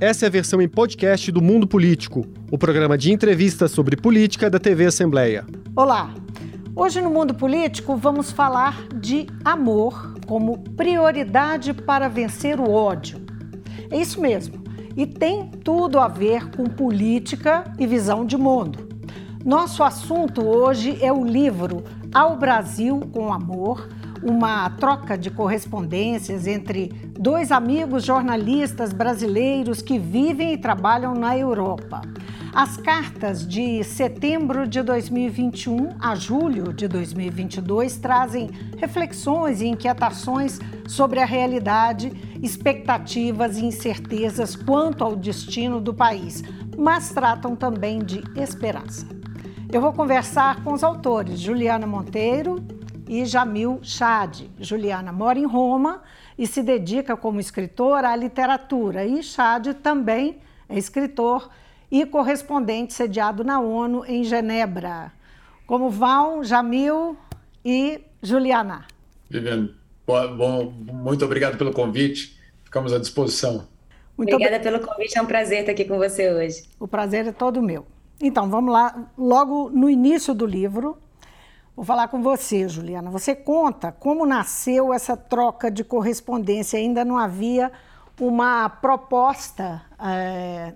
Essa é a versão em podcast do Mundo Político, o programa de entrevistas sobre política da TV Assembleia. Olá! Hoje no Mundo Político vamos falar de amor como prioridade para vencer o ódio. É isso mesmo, e tem tudo a ver com política e visão de mundo. Nosso assunto hoje é o livro Ao Brasil com Amor uma troca de correspondências entre dois amigos jornalistas brasileiros que vivem e trabalham na Europa. As cartas de setembro de 2021 a julho de 2022 trazem reflexões e inquietações sobre a realidade, expectativas e incertezas quanto ao destino do país, mas tratam também de esperança. Eu vou conversar com os autores Juliana Monteiro, e Jamil Chad. Juliana mora em Roma e se dedica como escritora à literatura. E Chad também é escritor e correspondente sediado na ONU em Genebra. Como vão Jamil e Juliana? Viviane, bom, muito obrigado pelo convite. Ficamos à disposição. Muito Obrigada pelo convite, é um prazer estar aqui com você hoje. O prazer é todo meu. Então, vamos lá. Logo no início do livro, Vou falar com você, Juliana. Você conta como nasceu essa troca de correspondência. Ainda não havia uma proposta é,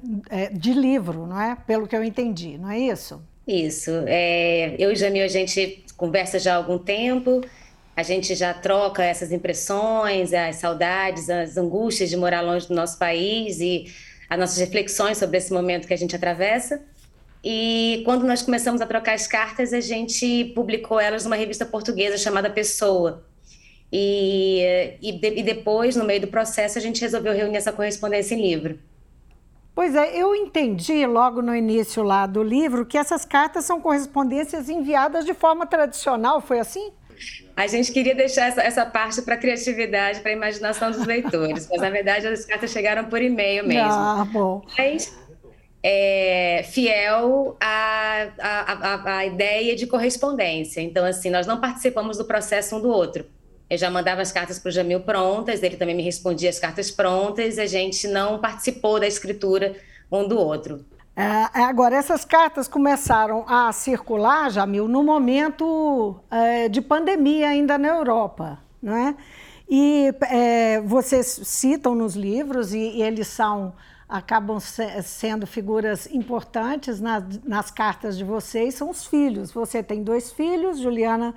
de livro, não é? Pelo que eu entendi, não é isso? Isso. É, eu e Jamil, a gente conversa já há algum tempo, a gente já troca essas impressões, as saudades, as angústias de morar longe do nosso país e as nossas reflexões sobre esse momento que a gente atravessa. E quando nós começamos a trocar as cartas, a gente publicou elas numa revista portuguesa chamada Pessoa. E, e, de, e, depois, no meio do processo, a gente resolveu reunir essa correspondência em livro. Pois é, eu entendi logo no início lá do livro que essas cartas são correspondências enviadas de forma tradicional, foi assim? A gente queria deixar essa, essa parte para a criatividade, para a imaginação dos leitores, mas na verdade as cartas chegaram por e-mail mesmo. Ah, bom. Mas é, fiel à, à, à, ideia de correspondência. Então, assim, nós não participamos do processo um do outro. Eu já mandava as cartas para o Jamil prontas, ele também me respondia as cartas prontas, a gente não participou da escritura um do outro. É, agora, essas cartas começaram a circular, Jamil, no momento é, de pandemia ainda na Europa, não é? E é, vocês citam nos livros, e, e eles são acabam se, sendo figuras importantes nas, nas cartas de vocês são os filhos. Você tem dois filhos, Juliana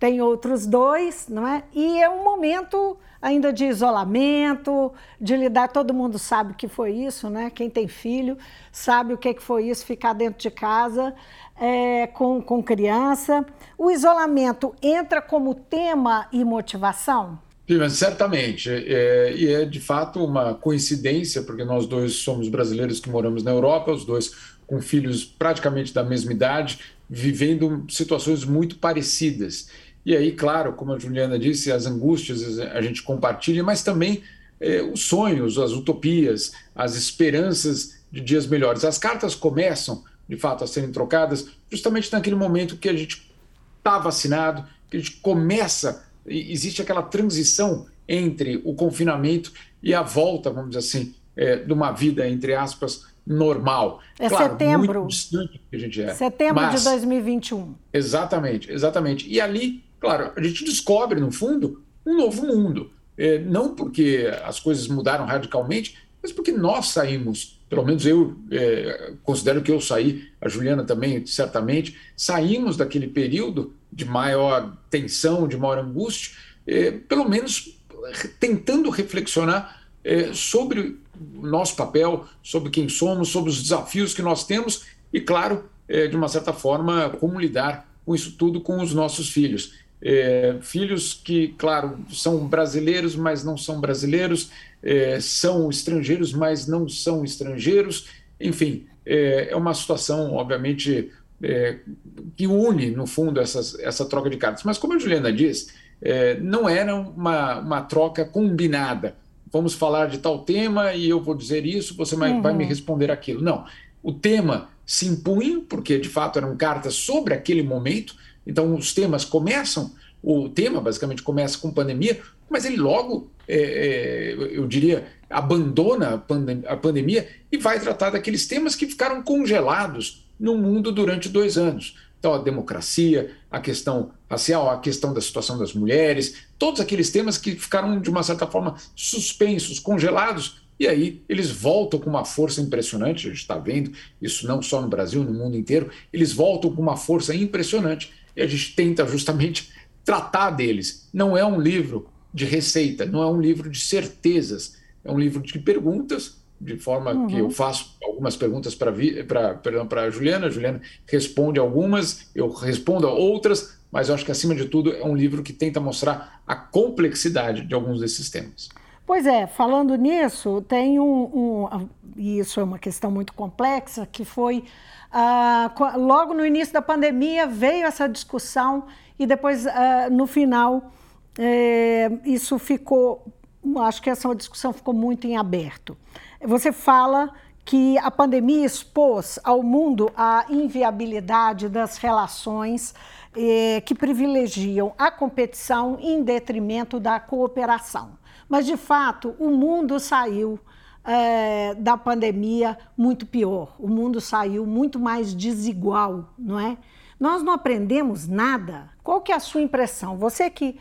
tem outros dois, não é? E é um momento ainda de isolamento, de lidar. Todo mundo sabe o que foi isso, né? Quem tem filho sabe o que foi isso, ficar dentro de casa é, com, com criança. O isolamento entra como tema e motivação? Certamente. É, e é de fato uma coincidência, porque nós dois somos brasileiros que moramos na Europa, os dois com filhos praticamente da mesma idade, vivendo situações muito parecidas. E aí, claro, como a Juliana disse, as angústias a gente compartilha, mas também é, os sonhos, as utopias, as esperanças de dias melhores. As cartas começam, de fato, a serem trocadas justamente naquele momento que a gente está vacinado, que a gente começa existe aquela transição entre o confinamento e a volta, vamos dizer assim, é, de uma vida, entre aspas, normal. É claro, setembro. Muito distante que a gente é. Setembro mas, de 2021. Exatamente, exatamente. E ali, claro, a gente descobre, no fundo, um novo mundo. É, não porque as coisas mudaram radicalmente, mas porque nós saímos, pelo menos eu é, considero que eu saí, a Juliana também, certamente, saímos daquele período de maior tensão, de maior angústia, é, pelo menos tentando reflexionar é, sobre o nosso papel, sobre quem somos, sobre os desafios que nós temos e, claro, é, de uma certa forma, como lidar com isso tudo com os nossos filhos. Filhos que, claro, são brasileiros, mas não são brasileiros, são estrangeiros, mas não são estrangeiros. Enfim, é uma situação, obviamente, é, que une, no fundo, essas, essa troca de cartas. Mas, como a Juliana diz, é, não era uma, uma troca combinada. Vamos falar de tal tema e eu vou dizer isso, você vai, uhum. vai me responder aquilo. Não. O tema se impunha, porque de fato eram cartas sobre aquele momento, então os temas começam o tema basicamente começa com pandemia, mas ele logo, é, é, eu diria, abandona a, pandem a pandemia e vai tratar daqueles temas que ficaram congelados no mundo durante dois anos. Então, a democracia, a questão racial, a questão da situação das mulheres, todos aqueles temas que ficaram, de uma certa forma, suspensos, congelados, e aí eles voltam com uma força impressionante, a gente está vendo isso não só no Brasil, no mundo inteiro, eles voltam com uma força impressionante e a gente tenta justamente tratar deles. Não é um livro de receita, não é um livro de certezas, é um livro de perguntas, de forma uhum. que eu faço algumas perguntas para a Juliana, a Juliana responde algumas, eu respondo a outras, mas eu acho que, acima de tudo, é um livro que tenta mostrar a complexidade de alguns desses temas. Pois é, falando nisso, tem um, um e isso é uma questão muito complexa, que foi ah, logo no início da pandemia veio essa discussão e depois ah, no final é, isso ficou, acho que essa discussão ficou muito em aberto. Você fala que a pandemia expôs ao mundo a inviabilidade das relações eh, que privilegiam a competição em detrimento da cooperação. Mas, de fato, o mundo saiu é, da pandemia muito pior. O mundo saiu muito mais desigual, não é? Nós não aprendemos nada. Qual que é a sua impressão? Você que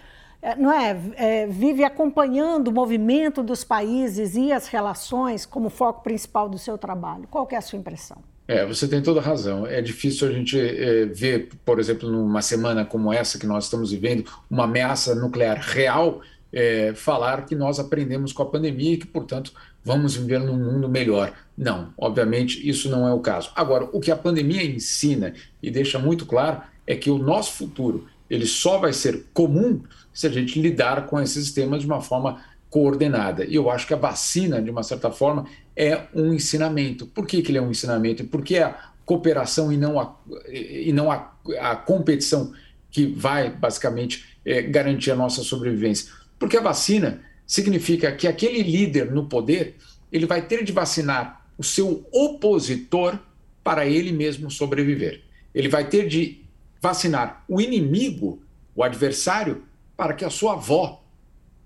não é, é, vive acompanhando o movimento dos países e as relações como foco principal do seu trabalho. Qual é a sua impressão? É, você tem toda razão. É difícil a gente é, ver, por exemplo, numa semana como essa que nós estamos vivendo, uma ameaça nuclear real é, falar que nós aprendemos com a pandemia e que, portanto, vamos viver num mundo melhor. Não, obviamente, isso não é o caso. Agora, o que a pandemia ensina e deixa muito claro é que o nosso futuro ele só vai ser comum se a gente lidar com esses temas de uma forma coordenada. E eu acho que a vacina, de uma certa forma, é um ensinamento. Por que, que ele é um ensinamento? Porque a cooperação e não a, e não a, a competição que vai, basicamente, é, garantir a nossa sobrevivência. Porque a vacina significa que aquele líder no poder ele vai ter de vacinar o seu opositor para ele mesmo sobreviver. Ele vai ter de vacinar o inimigo, o adversário, para que a sua avó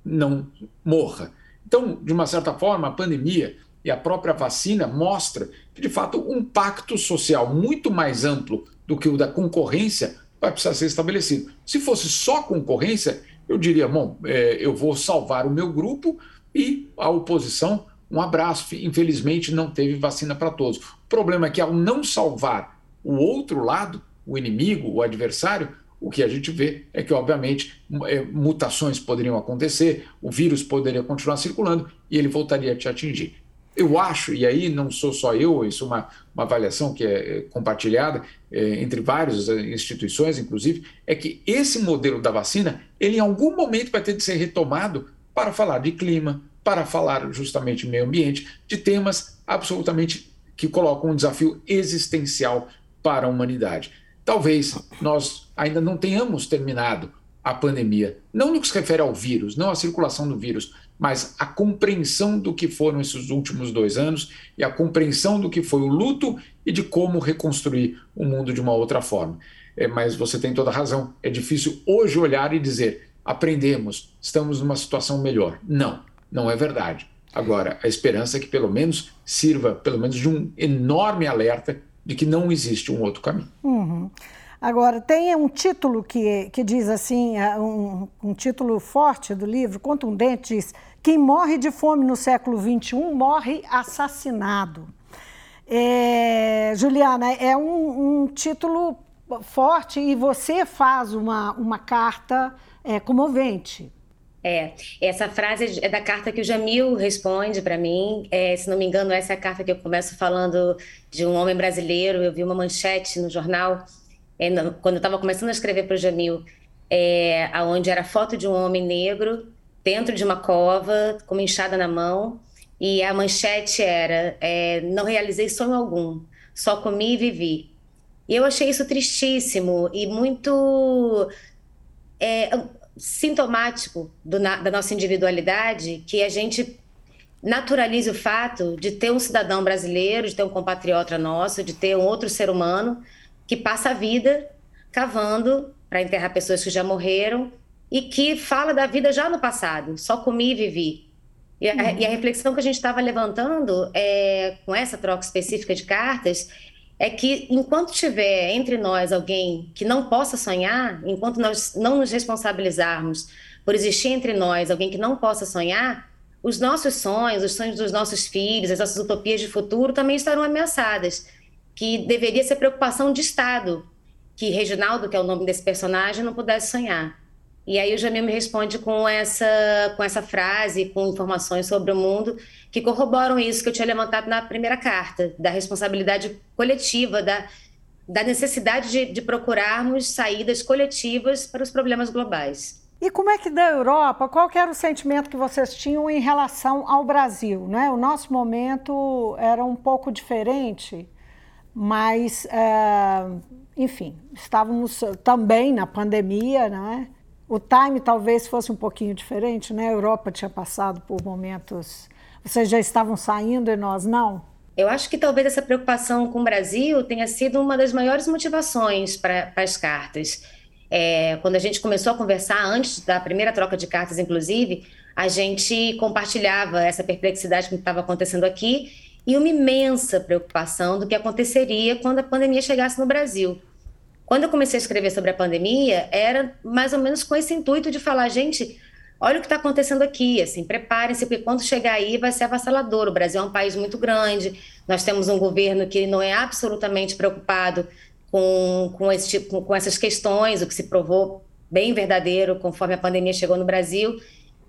não morra. Então, de uma certa forma, a pandemia e a própria vacina mostra que, de fato, um pacto social muito mais amplo do que o da concorrência vai precisar ser estabelecido. Se fosse só concorrência, eu diria, bom, é, eu vou salvar o meu grupo e a oposição, um abraço. Infelizmente, não teve vacina para todos. O problema é que, ao não salvar o outro lado, o inimigo, o adversário, o que a gente vê é que, obviamente, é, mutações poderiam acontecer, o vírus poderia continuar circulando e ele voltaria a te atingir. Eu acho, e aí não sou só eu, isso é uma, uma avaliação que é, é compartilhada é, entre várias instituições, inclusive, é que esse modelo da vacina, ele em algum momento vai ter de ser retomado para falar de clima, para falar justamente meio ambiente, de temas absolutamente que colocam um desafio existencial para a humanidade. Talvez nós ainda não tenhamos terminado a pandemia, não no que se refere ao vírus, não à circulação do vírus, mas a compreensão do que foram esses últimos dois anos e a compreensão do que foi o luto e de como reconstruir o mundo de uma outra forma. É, mas você tem toda a razão. É difícil hoje olhar e dizer aprendemos, estamos numa situação melhor. Não, não é verdade. Agora, a esperança é que pelo menos sirva, pelo menos de um enorme alerta de que não existe um outro caminho. Uhum. Agora, tem um título que, que diz assim, é, um, um título forte do livro, contundente, diz quem morre de fome no século XXI morre assassinado. É, Juliana, é um, um, título forte e você faz uma, uma carta é, comovente. É, essa frase é da carta que o Jamil responde para mim. É, se não me engano, essa é a carta que eu começo falando de um homem brasileiro. Eu vi uma manchete no jornal, é, quando eu estava começando a escrever para o Jamil, é, onde era foto de um homem negro dentro de uma cova, com uma enxada na mão, e a manchete era: é, Não realizei sonho algum, só comi e vivi. E eu achei isso tristíssimo e muito é, sintomático do, da nossa individualidade, que a gente naturalize o fato de ter um cidadão brasileiro, de ter um compatriota nosso, de ter um outro ser humano que passa a vida cavando para enterrar pessoas que já morreram e que fala da vida já no passado, só comi e vivi. E a, uhum. e a reflexão que a gente estava levantando é, com essa troca específica de cartas é que enquanto tiver entre nós alguém que não possa sonhar, enquanto nós não nos responsabilizarmos por existir entre nós alguém que não possa sonhar, os nossos sonhos, os sonhos dos nossos filhos, as nossas utopias de futuro também estarão ameaçadas, que deveria ser preocupação de Estado, que Reginaldo, que é o nome desse personagem, não pudesse sonhar. E aí o Jamil me responde com essa, com essa frase, com informações sobre o mundo que corroboram isso que eu tinha levantado na primeira carta, da responsabilidade coletiva, da, da necessidade de, de procurarmos saídas coletivas para os problemas globais. E como é que da Europa, qual era o sentimento que vocês tinham em relação ao Brasil? Né? O nosso momento era um pouco diferente, mas, é, enfim, estávamos também na pandemia, não é? O time talvez fosse um pouquinho diferente, né? A Europa tinha passado por momentos. Vocês já estavam saindo e nós não? Eu acho que talvez essa preocupação com o Brasil tenha sido uma das maiores motivações para as cartas. É, quando a gente começou a conversar, antes da primeira troca de cartas, inclusive, a gente compartilhava essa perplexidade que estava acontecendo aqui e uma imensa preocupação do que aconteceria quando a pandemia chegasse no Brasil. Quando eu comecei a escrever sobre a pandemia, era mais ou menos com esse intuito de falar, gente, olha o que está acontecendo aqui, assim, preparem-se, porque quando chegar aí vai ser avassalador. O Brasil é um país muito grande, nós temos um governo que não é absolutamente preocupado com, com, esse tipo, com, com essas questões, o que se provou bem verdadeiro conforme a pandemia chegou no Brasil.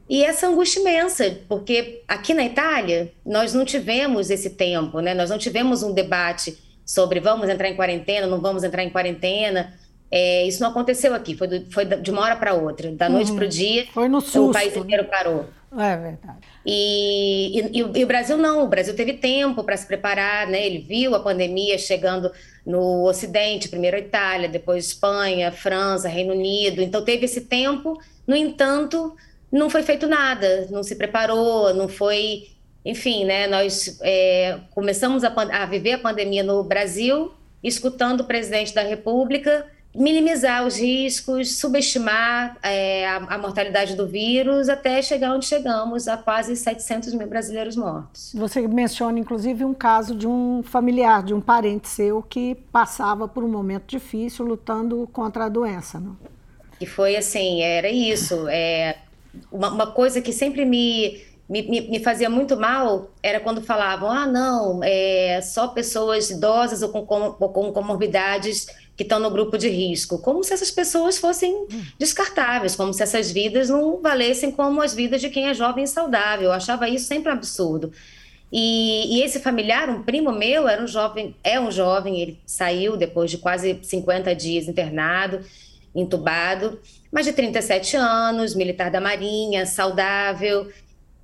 E essa angústia imensa, porque aqui na Itália nós não tivemos esse tempo, né? nós não tivemos um debate sobre vamos entrar em quarentena, não vamos entrar em quarentena. É, isso não aconteceu aqui, foi, do, foi de uma hora para outra, da noite uhum. para o dia. Foi no susto. O país inteiro parou. É verdade. E, e, e, o Brasil não, o Brasil teve tempo para se preparar, né? Ele viu a pandemia chegando no Ocidente, primeiro a Itália, depois Espanha, França, Reino Unido. Então teve esse tempo. No entanto, não foi feito nada, não se preparou, não foi enfim, né, nós é, começamos a, a, viver a pandemia no Brasil, escutando o presidente da República minimizar os riscos, subestimar é, a, a, mortalidade do vírus, até chegar onde chegamos, a quase 700 mil brasileiros mortos. Você menciona, inclusive, um caso de um familiar, de um parente seu, que passava por um momento difícil lutando contra a doença, não? E foi assim, era isso. É, uma, uma coisa que sempre me me, me, me, fazia muito mal era quando falavam: ah, não, é só pessoas idosas ou com, com, com comorbidades que estão no grupo de risco, como se essas pessoas fossem descartáveis, como se essas vidas não valessem como as vidas de quem é jovem e saudável. Eu achava isso sempre um absurdo. E, e, esse familiar, um primo meu, era um jovem, é um jovem, ele saiu depois de quase 50 dias internado, entubado, mas de 37 anos, militar da Marinha, saudável,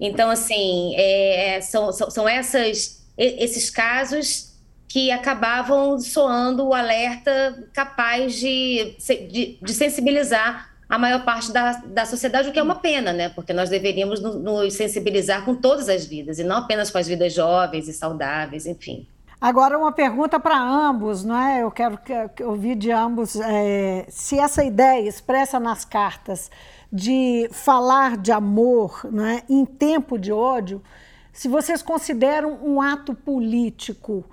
então, assim, é, é, são, são, essas, esses casos que acabavam soando o alerta capaz de, de, de, sensibilizar a maior parte da, da sociedade, o que é uma pena, né? Porque nós deveríamos nos sensibilizar com todas as vidas, e não apenas com as vidas jovens e saudáveis, enfim. Agora, uma pergunta para ambos, não é? Eu quero ouvir de ambos é, se essa ideia expressa nas cartas de falar de amor né, em tempo de ódio, se vocês consideram um ato político.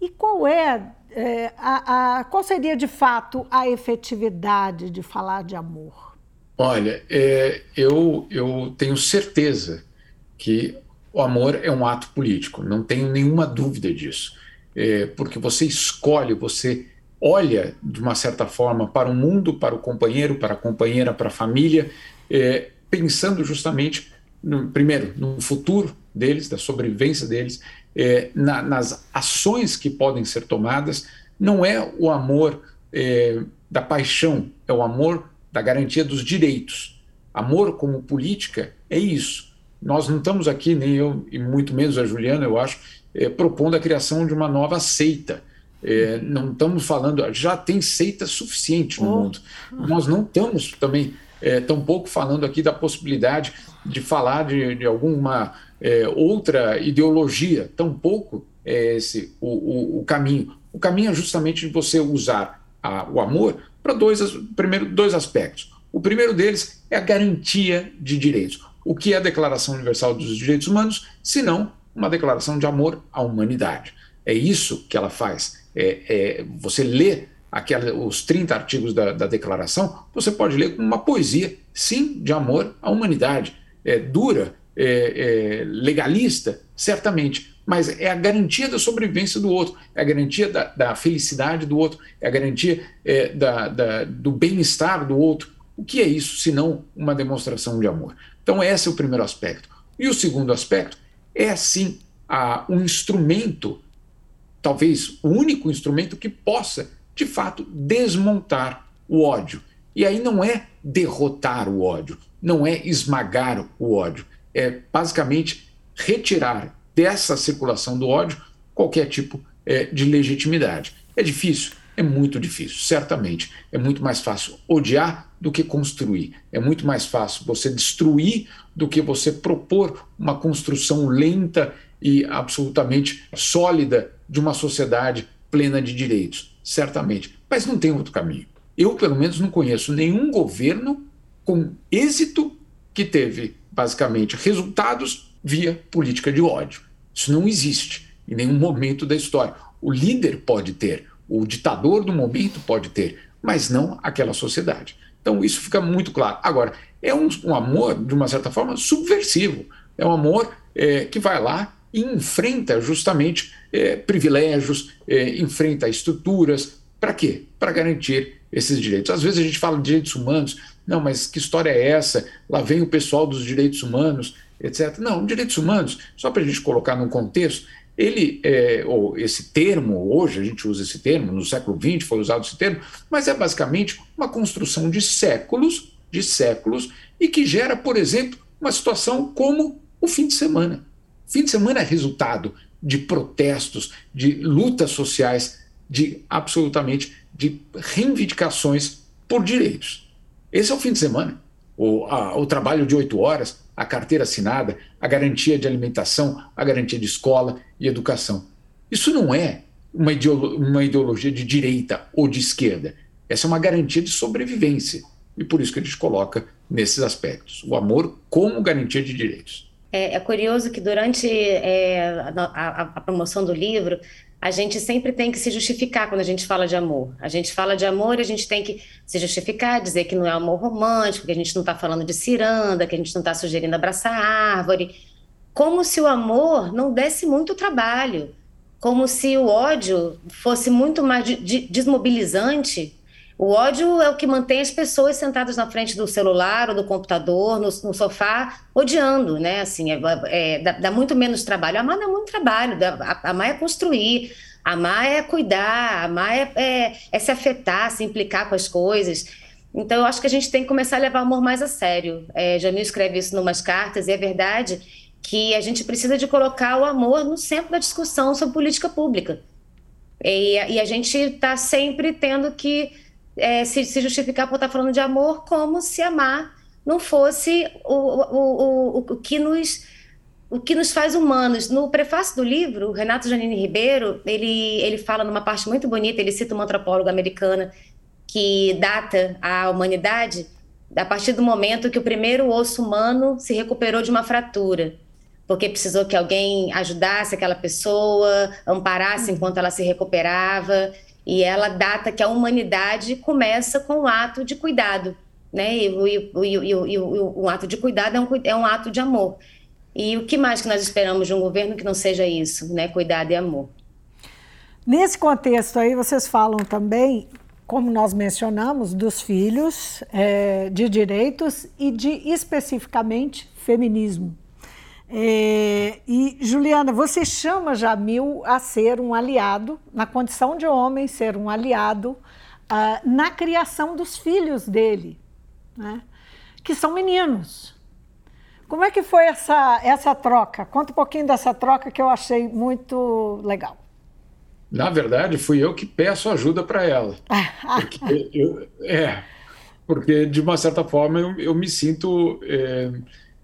E qual é, é a, a, qual seria de fato a efetividade de falar de amor? Olha, é, eu, eu tenho certeza que o amor é um ato político, não tenho nenhuma dúvida disso. É, porque você escolhe, você olha de uma certa forma para o mundo, para o companheiro, para a companheira, para a família, é, pensando justamente, no, primeiro, no futuro deles, da sobrevivência deles, é, na, nas ações que podem ser tomadas. Não é o amor é, da paixão, é o amor da garantia dos direitos. Amor como política é isso. Nós não estamos aqui, nem eu, e muito menos a Juliana, eu acho, é, propondo a criação de uma nova seita é, não estamos falando, já tem seita suficiente no oh. mundo. Nós não estamos também é, tampouco falando aqui da possibilidade de falar de, de alguma é, outra ideologia, tampouco é esse o, o, o, caminho. O caminho é justamente de você usar a, o amor para dois, primeiro, dois aspectos. O primeiro deles é a garantia de direitos. O que é a Declaração Universal dos Direitos Humanos, se não uma declaração de amor à humanidade? É isso que ela faz. É, é, você lê aquela, os 30 artigos da, da, declaração, você pode ler como uma poesia, sim, de amor à humanidade. É dura, é, é, legalista, certamente, mas é a garantia da sobrevivência do outro, é a garantia da, da felicidade do outro, é a garantia é, da, da, do bem-estar do outro. O que é isso se não uma demonstração de amor? Então, esse é o primeiro aspecto. E o segundo aspecto é, sim, a, um instrumento, talvez o único instrumento que possa, de fato, desmontar o ódio. E aí não é derrotar o ódio, não é esmagar o ódio, é basicamente retirar dessa circulação do ódio qualquer tipo é, de legitimidade. É difícil? É muito difícil, certamente. É muito mais fácil odiar do que construir. É muito mais fácil você destruir do que você propor uma construção lenta e absolutamente sólida de uma sociedade plena de direitos, certamente. Mas não tem outro caminho. Eu, pelo menos, não conheço nenhum governo com êxito que teve, basicamente, resultados via política de ódio. Isso não existe em nenhum momento da história. O líder pode ter, o ditador do momento pode ter, mas não aquela sociedade. Então isso fica muito claro. Agora, é um, um amor, de uma certa forma, subversivo. É um amor é, que vai lá e enfrenta justamente é, privilégios, é, enfrenta estruturas. Para quê? Para garantir esses direitos. Às vezes a gente fala de direitos humanos, não, mas que história é essa? Lá vem o pessoal dos direitos humanos, etc. Não, direitos humanos, só para a gente colocar num contexto, ele, é, ou esse termo, hoje a gente usa esse termo, no século XX foi usado esse termo, mas é basicamente uma construção de séculos, de séculos, e que gera, por exemplo, uma situação como o fim de semana. Fim de semana é resultado de protestos, de lutas sociais, de absolutamente de reivindicações por direitos. Esse é o fim de semana. O, a, o trabalho de oito horas, a carteira assinada, a garantia de alimentação, a garantia de escola e educação. Isso não é uma, ideolo uma ideologia de direita ou de esquerda. Essa é uma garantia de sobrevivência. E por isso que a gente coloca nesses aspectos. O amor como garantia de direitos. É, é curioso que durante é, a, a, a promoção do livro, a gente sempre tem que se justificar quando a gente fala de amor. A gente fala de amor e a gente tem que se justificar, dizer que não é amor romântico, que a gente não está falando de ciranda, que a gente não está sugerindo abraçar árvore. Como se o amor não desse muito trabalho. Como se o ódio fosse muito mais de, de, desmobilizante o ódio é o que mantém as pessoas sentadas na frente do celular ou do computador, no, no sofá, odiando, né? Assim, é, é, dá, dá, muito menos trabalho. Amar dá muito trabalho. Dá, amar é construir, amar é cuidar, amar é, é, é, se afetar, se implicar com as coisas. Então, eu acho que a gente tem que começar a levar o amor mais a sério. É, Jamil escreve isso em umas cartas, e é verdade que a gente precisa de colocar o amor no centro da discussão sobre política pública. E, e a gente está sempre tendo que é, se, se, justificar por estar falando de amor, como se amar não fosse o, o, o, o, que nos o que nos faz humanos. No prefácio do livro, Renato Janine Ribeiro, ele, ele fala numa parte muito bonita, ele cita uma antropóloga americana que data a humanidade a partir do momento que o primeiro osso humano se recuperou de uma fratura, porque precisou que alguém ajudasse aquela pessoa, amparasse uhum. enquanto ela se recuperava. E ela data que a humanidade começa com o ato de cuidado, né? E, o, e, e, o, o ato de cuidado é um, é um ato de amor. E o que mais que nós esperamos de um governo que não seja isso, né? Cuidado e amor. Nesse contexto aí, vocês falam também, como nós mencionamos, dos filhos, é, de direitos e de especificamente feminismo. É, e, Juliana, você chama Jamil a ser um aliado, na condição de homem, ser um aliado uh, na criação dos filhos dele, né? que são meninos. Como é que foi essa, essa troca? Conta um pouquinho dessa troca que eu achei muito legal. Na verdade, fui eu que peço ajuda para ela. Porque eu, é, porque, de uma certa forma, eu, eu me sinto, é,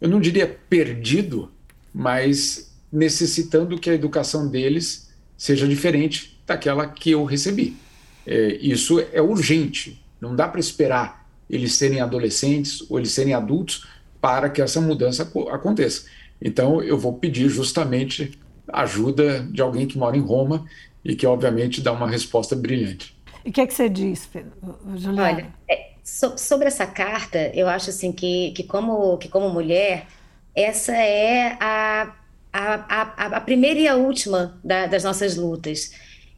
eu não diria perdido, mas necessitando que a educação deles seja diferente daquela que eu recebi. É, isso é urgente, não dá para esperar eles serem adolescentes ou eles serem adultos para que essa mudança aconteça. Então, eu vou pedir justamente ajuda de alguém que mora em Roma e que, obviamente, dá uma resposta brilhante. E o que, é que você diz, Juliana? Olha, é, so, sobre essa carta, eu acho assim que, que, como, que como mulher, essa é a, a, a, a primeira e a última da, das nossas lutas.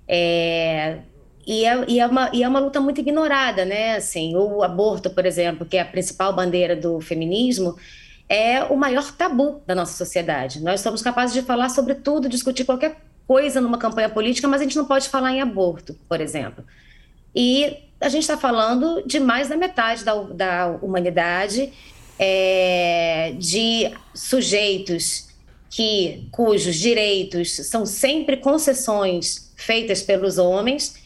É, e é, e, é uma, e é uma luta muito ignorada, né? Assim, o aborto, por exemplo, que é a principal bandeira do feminismo, é o maior tabu da nossa sociedade. Nós somos capazes de falar sobre tudo, discutir qualquer coisa numa campanha política, mas a gente não pode falar em aborto, por exemplo. E a gente está falando de mais da metade da, da humanidade, é, de sujeitos que cujos direitos são sempre concessões feitas pelos homens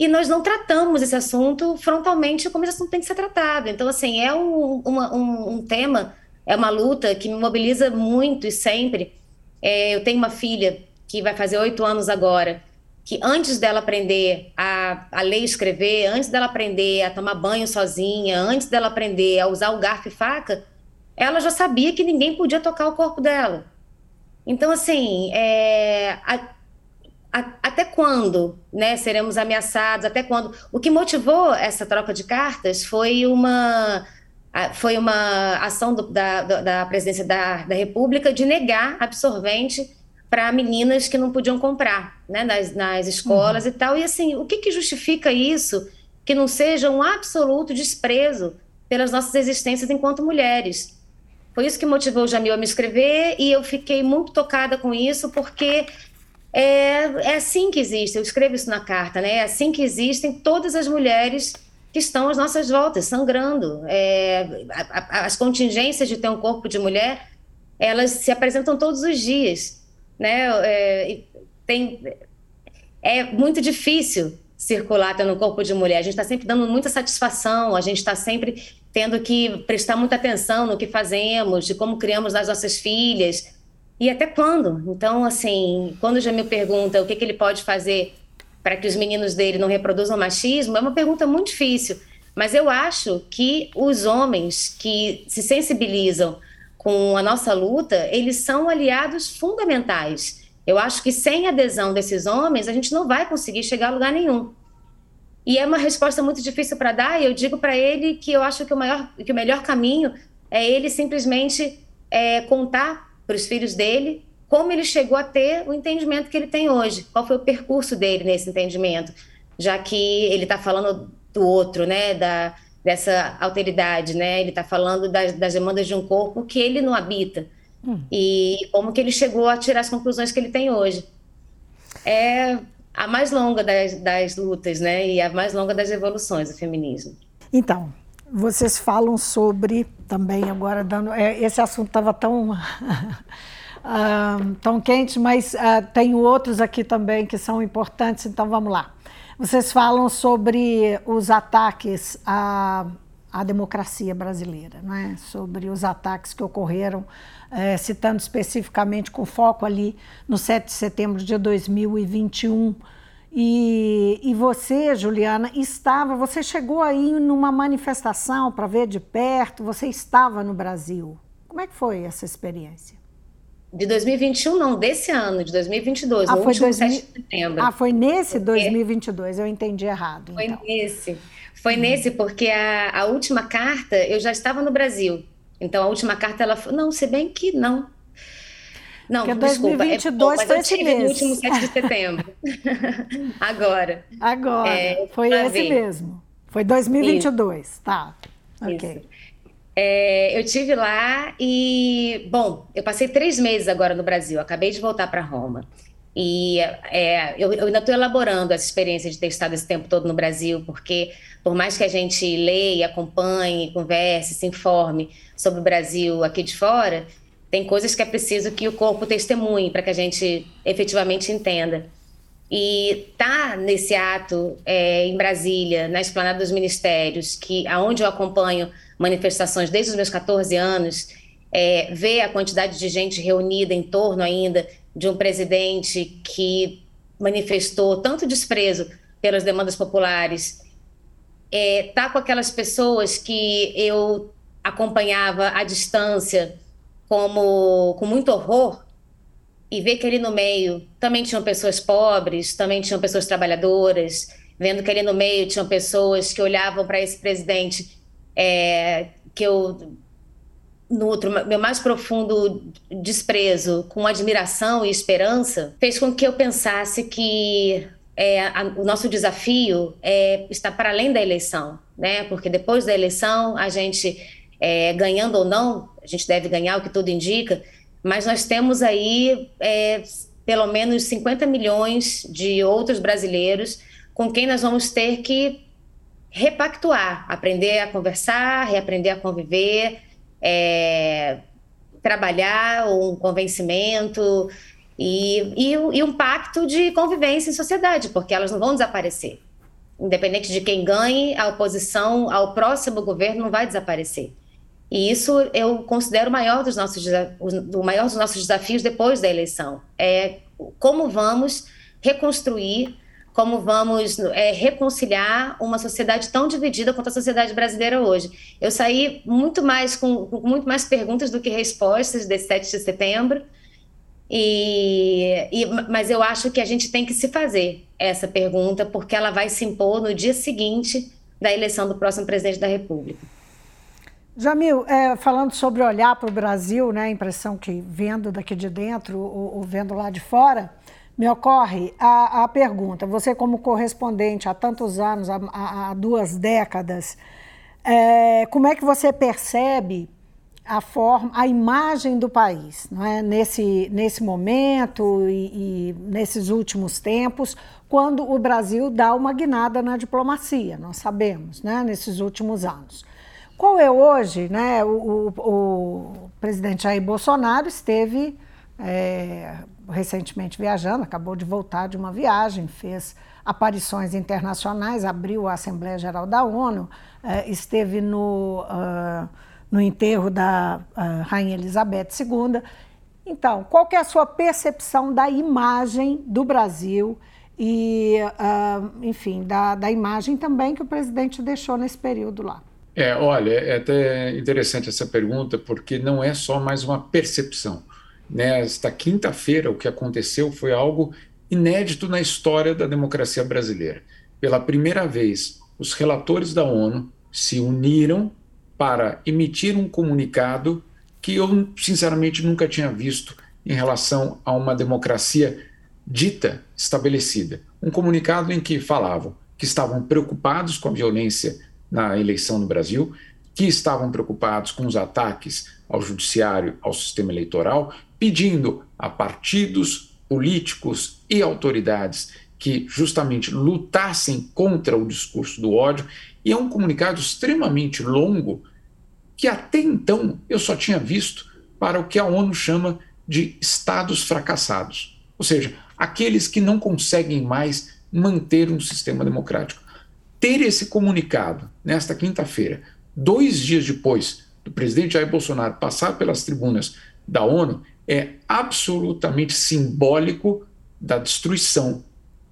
e nós não tratamos esse assunto frontalmente como esse assunto tem que ser tratado. Então, assim, é um, uma, um, um tema, é uma luta que me mobiliza muito e sempre. É, eu tenho uma filha que vai fazer oito anos agora, que antes dela aprender a, a ler e escrever, antes dela aprender a tomar banho sozinha, antes dela aprender a usar o garfo e faca, ela já sabia que ninguém podia tocar o corpo dela. Então, assim, é, a, até quando né, seremos ameaçados? Até quando? O que motivou essa troca de cartas foi uma, foi uma ação do, da, da presidência da, da República de negar absorvente para meninas que não podiam comprar né, nas, nas escolas uhum. e tal. E assim, o que, que justifica isso que não seja um absoluto desprezo pelas nossas existências enquanto mulheres? Foi isso que motivou o Jamil a me escrever e eu fiquei muito tocada com isso, porque é, é assim que existe, eu escrevo isso na carta, né? É assim que existem todas as mulheres que estão às nossas voltas, sangrando. É, a, a, as contingências de ter um corpo de mulher, elas se apresentam todos os dias, né? É, tem, é muito difícil circular um corpo de mulher. A gente está sempre dando muita satisfação, a gente está sempre tendo que prestar muita atenção no que fazemos, de como criamos as nossas filhas. E até quando? Então, assim, quando já me pergunta o que, que ele pode fazer para que os meninos dele não reproduzam machismo, é uma pergunta muito difícil. Mas eu acho que os homens que se sensibilizam com a nossa luta, eles são aliados fundamentais. Eu acho que sem adesão desses homens, a gente não vai conseguir chegar a lugar nenhum. E é uma resposta muito difícil para dar, e eu digo para ele que eu acho que o, maior, que o melhor caminho é ele simplesmente é, contar para os filhos dele como ele chegou a ter o entendimento que ele tem hoje, qual foi o percurso dele nesse entendimento, já que ele está falando do outro, né, da, dessa alteridade, né, ele está falando das, das, demandas de um corpo que ele não habita hum. e como que ele chegou a tirar as conclusões que ele tem hoje. É a mais longa das, das lutas, né, e a mais longa das evoluções do feminismo. Então, vocês falam sobre também agora dando é, esse assunto estava tão uh, tão quente, mas uh, tem outros aqui também que são importantes. Então vamos lá. Vocês falam sobre os ataques à, à democracia brasileira, não é? Sobre os ataques que ocorreram, é, citando especificamente com foco ali no 7 de setembro de 2021 e, e você, Juliana, estava, você chegou aí numa manifestação para ver de perto, você estava no Brasil. Como é que foi essa experiência? De 2021, não, desse ano, de 2022, ah, no último 2000... 7 de setembro. Ah, foi nesse porque... 2022, eu entendi errado. Foi então. nesse. Foi hum. nesse, porque a, a última carta, eu já estava no Brasil. Então, a última carta, ela não, se bem que não, não, Porque desculpa. 2022 é, foi esse mês. no último 7 de setembro. Agora. Agora. É, foi esse ver. mesmo. Foi 2022, Isso. tá. Ok. É, eu tive lá e, bom, eu passei três meses agora no Brasil. Acabei de voltar para Roma. E é, eu, eu, ainda estou elaborando essa experiência de ter estado esse tempo todo no Brasil, porque por mais que a gente leia, acompanhe, converse, se informe sobre o Brasil aqui de fora, tem coisas que é preciso que o corpo testemunhe para que a gente efetivamente entenda. E tá nesse ato é, em Brasília, na esplanada dos ministérios, que aonde eu acompanho manifestações desde os meus 14 anos, é, ver a quantidade de gente reunida em torno ainda de um presidente que manifestou tanto desprezo pelas demandas populares é, tá com aquelas pessoas que eu acompanhava à distância como com muito horror e ver que ali no meio também tinham pessoas pobres, também tinham pessoas trabalhadoras, vendo que ali no meio tinham pessoas que olhavam para esse presidente é, que eu nutro meu mais profundo desprezo com admiração e esperança, fez com que eu pensasse que é, a, o nosso desafio é, está para além da eleição, né? Porque depois da eleição, a gente, é, ganhando ou não, a gente deve ganhar, o que tudo indica, mas nós temos aí é, pelo menos 50 milhões de outros brasileiros com quem nós vamos ter que repactuar, aprender a conversar, reaprender a conviver, é, trabalhar um convencimento e, e, e um pacto de convivência em sociedade, porque elas não vão desaparecer. Independente de quem ganhe, a oposição ao próximo governo não vai desaparecer. E isso eu considero o maior dos nossos, o maior dos nossos desafios depois da eleição. É como vamos reconstruir, como vamos é, reconciliar uma sociedade tão dividida quanto a sociedade brasileira hoje. Eu saí muito mais com, com muito mais perguntas do que respostas desse 7 de setembro. E, e, mas eu acho que a gente tem que se fazer essa pergunta, porque ela vai se impor no dia seguinte da eleição do próximo presidente da República. Jamil, é, falando sobre olhar para o Brasil, né, a impressão que vendo daqui de dentro ou, ou vendo lá de fora, me ocorre a, a, pergunta: você, como correspondente há tantos anos, há, há duas décadas, é, como é que você percebe a forma, a imagem do país, não é? nesse, nesse momento e, e nesses últimos tempos, quando o Brasil dá uma guinada na diplomacia, nós sabemos, né? nesses últimos anos. Qual é hoje, né? O, o, o presidente Jair Bolsonaro esteve é, recentemente viajando, acabou de voltar de uma viagem, fez aparições internacionais, abriu a Assembleia Geral da ONU, é, esteve no, uh, no enterro da uh, Rainha Elizabeth II. Então, qual é a sua percepção da imagem do Brasil e, uh, enfim, da, da imagem também que o presidente deixou nesse período lá? É, olha, é até interessante essa pergunta, porque não é só mais uma percepção. Nesta quinta-feira, o que aconteceu foi algo inédito na história da democracia brasileira. Pela primeira vez, os relatores da ONU se uniram para emitir um comunicado que eu, sinceramente, nunca tinha visto em relação a uma democracia dita estabelecida. Um comunicado em que falavam que estavam preocupados com a violência na eleição no Brasil, que estavam preocupados com os ataques ao judiciário, ao sistema eleitoral, pedindo a partidos, políticos e autoridades que justamente lutassem contra o discurso do ódio. E é um comunicado extremamente longo que até então eu só tinha visto para o que a ONU chama de estados fracassados, ou seja, aqueles que não conseguem mais manter um sistema democrático ter esse comunicado nesta quinta-feira, dois dias depois do presidente Jair Bolsonaro passar pelas tribunas da ONU, é absolutamente simbólico da destruição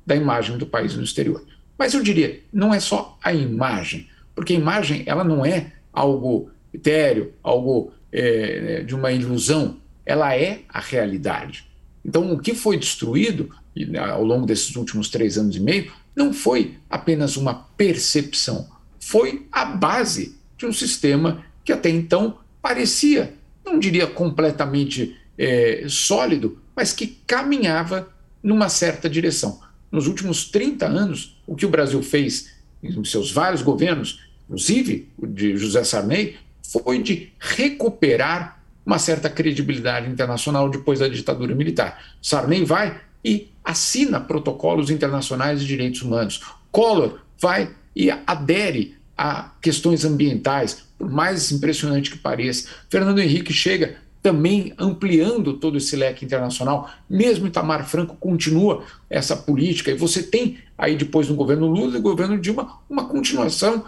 da imagem do país no exterior. Mas eu diria, não é só a imagem, porque a imagem ela não é algo etéreo, algo é, de uma ilusão, ela é a realidade. Então, o que foi destruído ao longo desses últimos três anos e meio não foi apenas uma percepção, foi a base de um sistema que até então parecia, não diria completamente é, sólido, mas que caminhava numa certa direção. Nos últimos 30 anos, o que o Brasil fez em seus vários governos, inclusive o de José Sarney, foi de recuperar uma certa credibilidade internacional depois da ditadura militar. Sarney vai e assina protocolos internacionais de direitos humanos. Collor vai e adere a questões ambientais, por mais impressionante que pareça. Fernando Henrique chega também ampliando todo esse leque internacional. Mesmo Itamar Franco continua essa política, e você tem aí depois no governo Lula e no governo Dilma uma continuação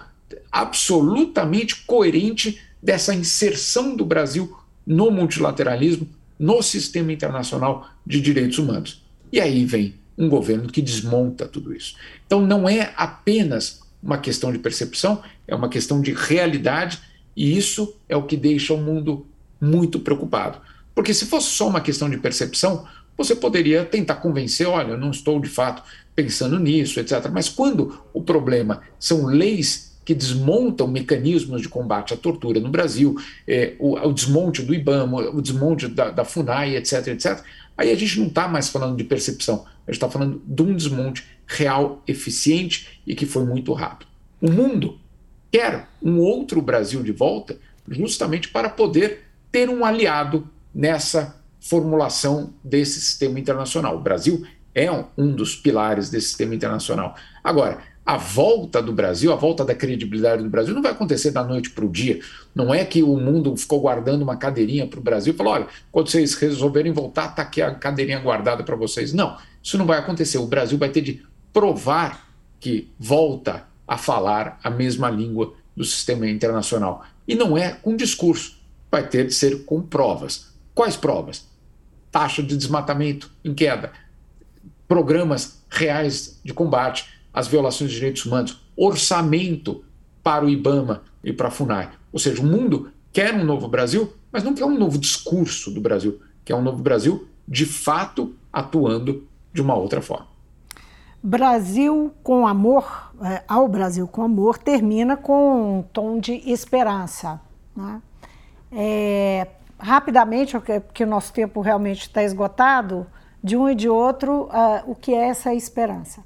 absolutamente coerente dessa inserção do Brasil no multilateralismo, no sistema internacional de direitos humanos. E aí vem um governo que desmonta tudo isso. Então não é apenas uma questão de percepção, é uma questão de realidade, e isso é o que deixa o mundo muito preocupado. Porque se fosse só uma questão de percepção, você poderia tentar convencer, olha, eu não estou de fato pensando nisso, etc. Mas quando o problema são leis que desmontam mecanismos de combate à tortura no Brasil, é, o, o, desmonte do IBAMA, o desmonte da, da FUNAI, etc., etc., aí a gente não está mais falando de percepção, a gente está falando de um desmonte real, eficiente e que foi muito rápido. O mundo quer um outro Brasil de volta, justamente para poder ter um aliado nessa formulação desse sistema internacional. O Brasil é um dos pilares desse sistema internacional. Agora, a volta do Brasil, a volta da credibilidade do Brasil, não vai acontecer da noite para o dia. Não é que o mundo ficou guardando uma cadeirinha para o Brasil e falou: olha, quando vocês resolverem voltar, está aqui a cadeirinha guardada para vocês. Não, isso não vai acontecer. O Brasil vai ter de provar que volta a falar a mesma língua do sistema internacional. E não é com discurso, vai ter de ser com provas. Quais provas? Taxa de desmatamento em queda, programas reais de combate às violações de direitos humanos, orçamento para o IBAMA e para a FUNAI. Ou seja, o mundo quer um novo Brasil, mas não quer um novo discurso do Brasil, quer um novo Brasil de fato atuando de uma outra forma. Brasil com amor, é, ao Brasil com amor, termina com um tom de esperança. Né? É, rapidamente, porque o nosso tempo realmente está esgotado, de um e de outro, uh, o que é essa esperança?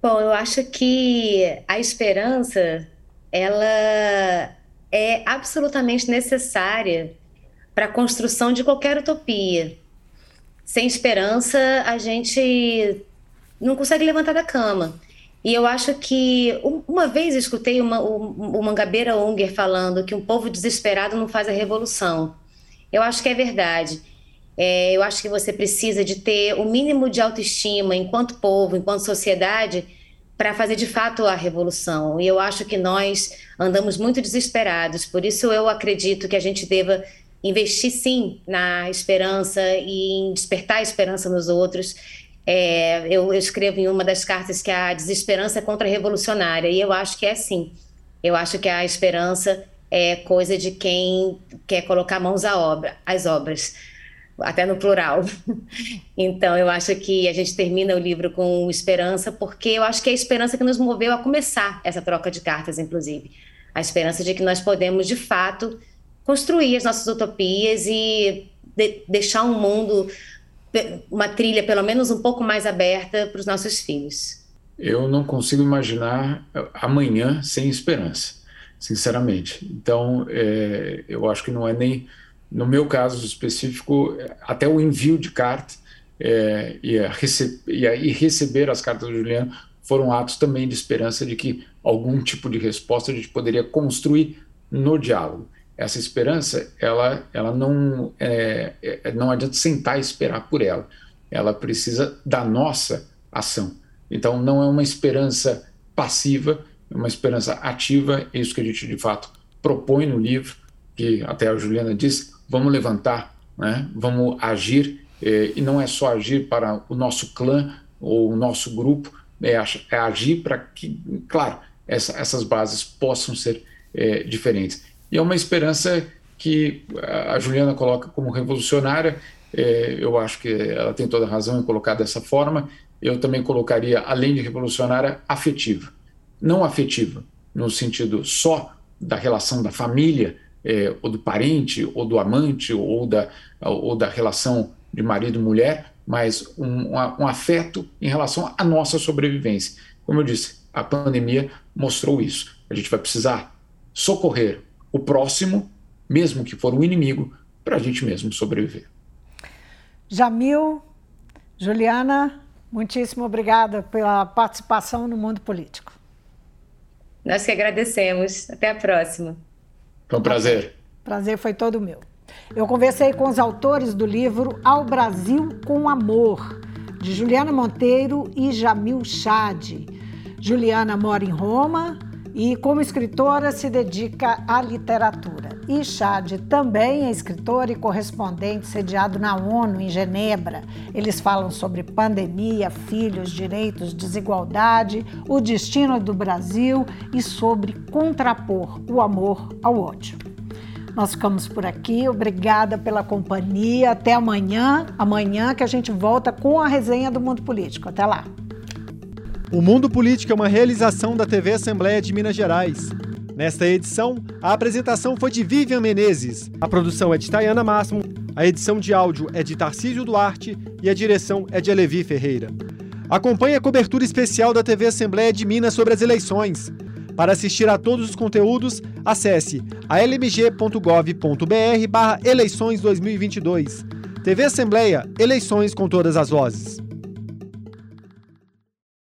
Bom, eu acho que a esperança ela é absolutamente necessária para a construção de qualquer utopia. Sem esperança, a gente não consegue levantar da cama. E eu acho que uma vez escutei uma, o, o Mangabeira Unger falando que um povo desesperado não faz a revolução. Eu acho que é verdade. É, eu acho que você precisa de ter o mínimo de autoestima enquanto povo, enquanto sociedade, para fazer de fato a revolução. E eu acho que nós andamos muito desesperados. Por isso eu acredito que a gente deva investir sim na esperança e em despertar a esperança nos outros. É, eu, eu, escrevo em uma das cartas que a desesperança é contra-revolucionária, e eu acho que é sim. Eu acho que a esperança é coisa de quem quer colocar mãos à obra, às obras até no plural. Então, eu acho que a gente termina o livro com esperança, porque eu acho que é a esperança que nos moveu a começar essa troca de cartas, inclusive. A esperança de que nós podemos, de fato, construir as nossas utopias e de deixar um mundo, uma trilha pelo menos um pouco mais aberta para os nossos filhos. Eu não consigo imaginar amanhã sem esperança, sinceramente. Então, é, eu acho que não é nem no meu caso específico, até o envio de carta é, e, rece e, e, receber as cartas do Juliano foram atos também de esperança de que algum tipo de resposta a gente poderia construir no diálogo. Essa esperança, ela, ela não, é, é, não adianta sentar e esperar por ela. Ela precisa da nossa ação. Então, não é uma esperança passiva, é uma esperança ativa. É isso que a gente, de fato, propõe no livro, que até a Juliana disse, vamos levantar, né? vamos agir, eh, e não é só agir para o nosso clã ou o nosso grupo, é, é agir para que, claro, essa, essas bases possam ser eh, diferentes. E é uma esperança que a Juliana coloca como revolucionária, eh, eu acho que ela tem toda a razão em colocar dessa forma, eu também colocaria, além de revolucionária, afetiva. Não afetiva, no sentido só da relação da família, é, ou do parente, ou do amante, ou da, ou da relação de marido e mulher, mas um, um afeto em relação à nossa sobrevivência. Como eu disse, a pandemia mostrou isso. A gente vai precisar socorrer o próximo, mesmo que for um inimigo, para a gente mesmo sobreviver. Jamil, Juliana, muitíssimo obrigada pela participação no mundo político. Nós que agradecemos. Até a próxima. Foi um prazer. Prazer foi todo meu. Eu conversei com os autores do livro Ao Brasil com Amor, de Juliana Monteiro e Jamil Chad. Juliana mora em Roma, e, como escritora, se dedica à literatura. E Chad também é escritor e correspondente sediado na ONU, em Genebra. Eles falam sobre pandemia, filhos, direitos, desigualdade, o destino do Brasil e sobre contrapor o amor ao ódio. Nós ficamos por aqui. Obrigada pela companhia. Até amanhã. Amanhã que a gente volta com a resenha do Mundo Político. Até lá. O Mundo Político é uma realização da TV Assembleia de Minas Gerais. Nesta edição, a apresentação foi de Vivian Menezes, a produção é de Tayana Máximo, a edição de áudio é de Tarcísio Duarte e a direção é de Alevi Ferreira. Acompanhe a cobertura especial da TV Assembleia de Minas sobre as eleições. Para assistir a todos os conteúdos, acesse almg.gov.br barra eleições 2022. TV Assembleia, eleições com todas as vozes.